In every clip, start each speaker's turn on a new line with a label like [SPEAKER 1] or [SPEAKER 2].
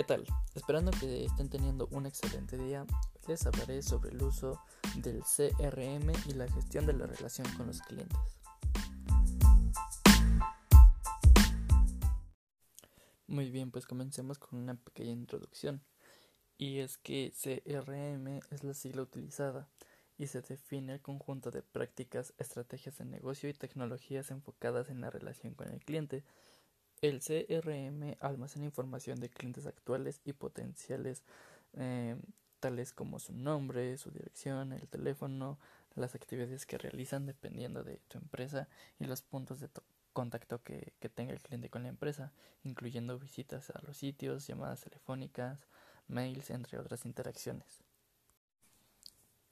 [SPEAKER 1] ¿Qué tal? Esperando que estén teniendo un excelente día, les hablaré sobre el uso del CRM y la gestión de la relación con los clientes. Muy bien, pues comencemos con una pequeña introducción. Y es que CRM es la sigla utilizada y se define el conjunto de prácticas, estrategias de negocio y tecnologías enfocadas en la relación con el cliente el CRM almacena información de clientes actuales y potenciales, eh, tales como su nombre, su dirección, el teléfono, las actividades que realizan dependiendo de tu empresa y los puntos de contacto que tenga el cliente con la empresa, incluyendo visitas a los sitios, llamadas telefónicas, mails, entre otras interacciones.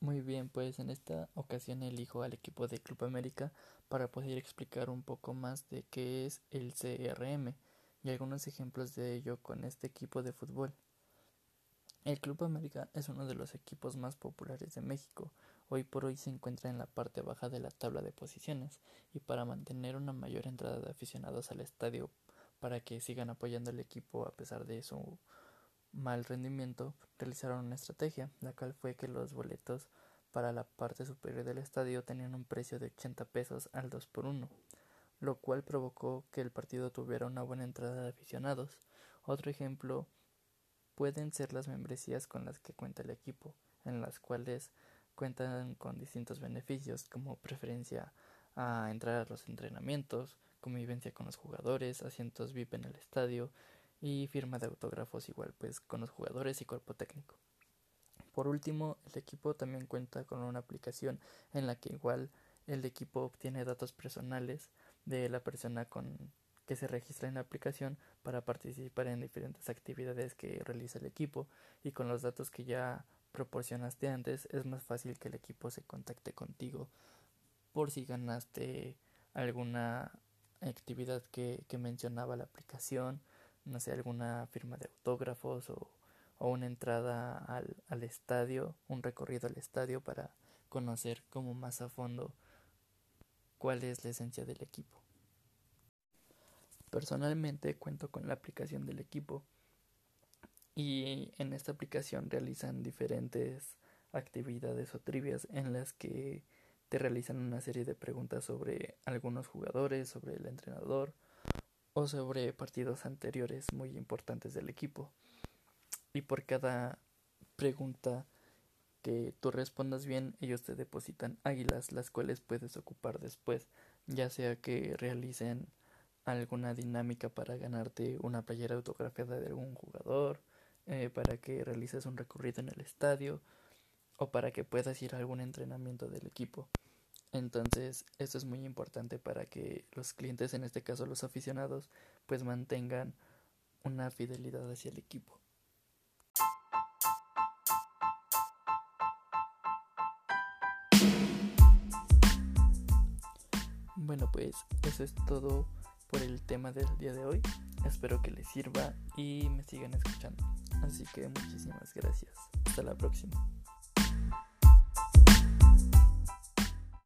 [SPEAKER 1] Muy bien, pues en esta ocasión elijo al equipo de Club América para poder explicar un poco más de qué es el CRM y algunos ejemplos de ello con este equipo de fútbol. El Club América es uno de los equipos más populares de México. Hoy por hoy se encuentra en la parte baja de la tabla de posiciones y para mantener una mayor entrada de aficionados al estadio para que sigan apoyando al equipo a pesar de su mal rendimiento, realizaron una estrategia, la cual fue que los boletos para la parte superior del estadio tenían un precio de 80 pesos al 2 por 1, lo cual provocó que el partido tuviera una buena entrada de aficionados. Otro ejemplo pueden ser las membresías con las que cuenta el equipo, en las cuales cuentan con distintos beneficios como preferencia a entrar a los entrenamientos, convivencia con los jugadores, asientos VIP en el estadio, y firma de autógrafos igual pues con los jugadores y cuerpo técnico. Por último, el equipo también cuenta con una aplicación en la que igual el equipo obtiene datos personales de la persona con que se registra en la aplicación para participar en diferentes actividades que realiza el equipo y con los datos que ya proporcionaste antes es más fácil que el equipo se contacte contigo por si ganaste alguna actividad que, que mencionaba la aplicación no sé, alguna firma de autógrafos o, una entrada al, al, estadio, un recorrido al estadio para conocer como más a fondo cuál es la esencia del equipo. Personalmente cuento con la aplicación del equipo y en esta aplicación realizan diferentes actividades o trivias en las que te realizan una serie de preguntas sobre algunos jugadores, sobre el entrenador, o sobre partidos anteriores muy importantes del equipo. Y por cada pregunta que tú respondas bien, ellos te depositan águilas, las cuales puedes ocupar después, ya sea que realicen alguna dinámica para ganarte una playera autografiada de algún jugador, eh, para que realices un recorrido en el estadio o para que puedas ir a algún entrenamiento del equipo. Entonces, esto es muy importante para que los clientes, en este caso los aficionados, pues mantengan una fidelidad hacia el equipo. Bueno, pues eso es todo por el tema del día de hoy. Espero que les sirva y me sigan escuchando. Así que muchísimas gracias. Hasta la próxima.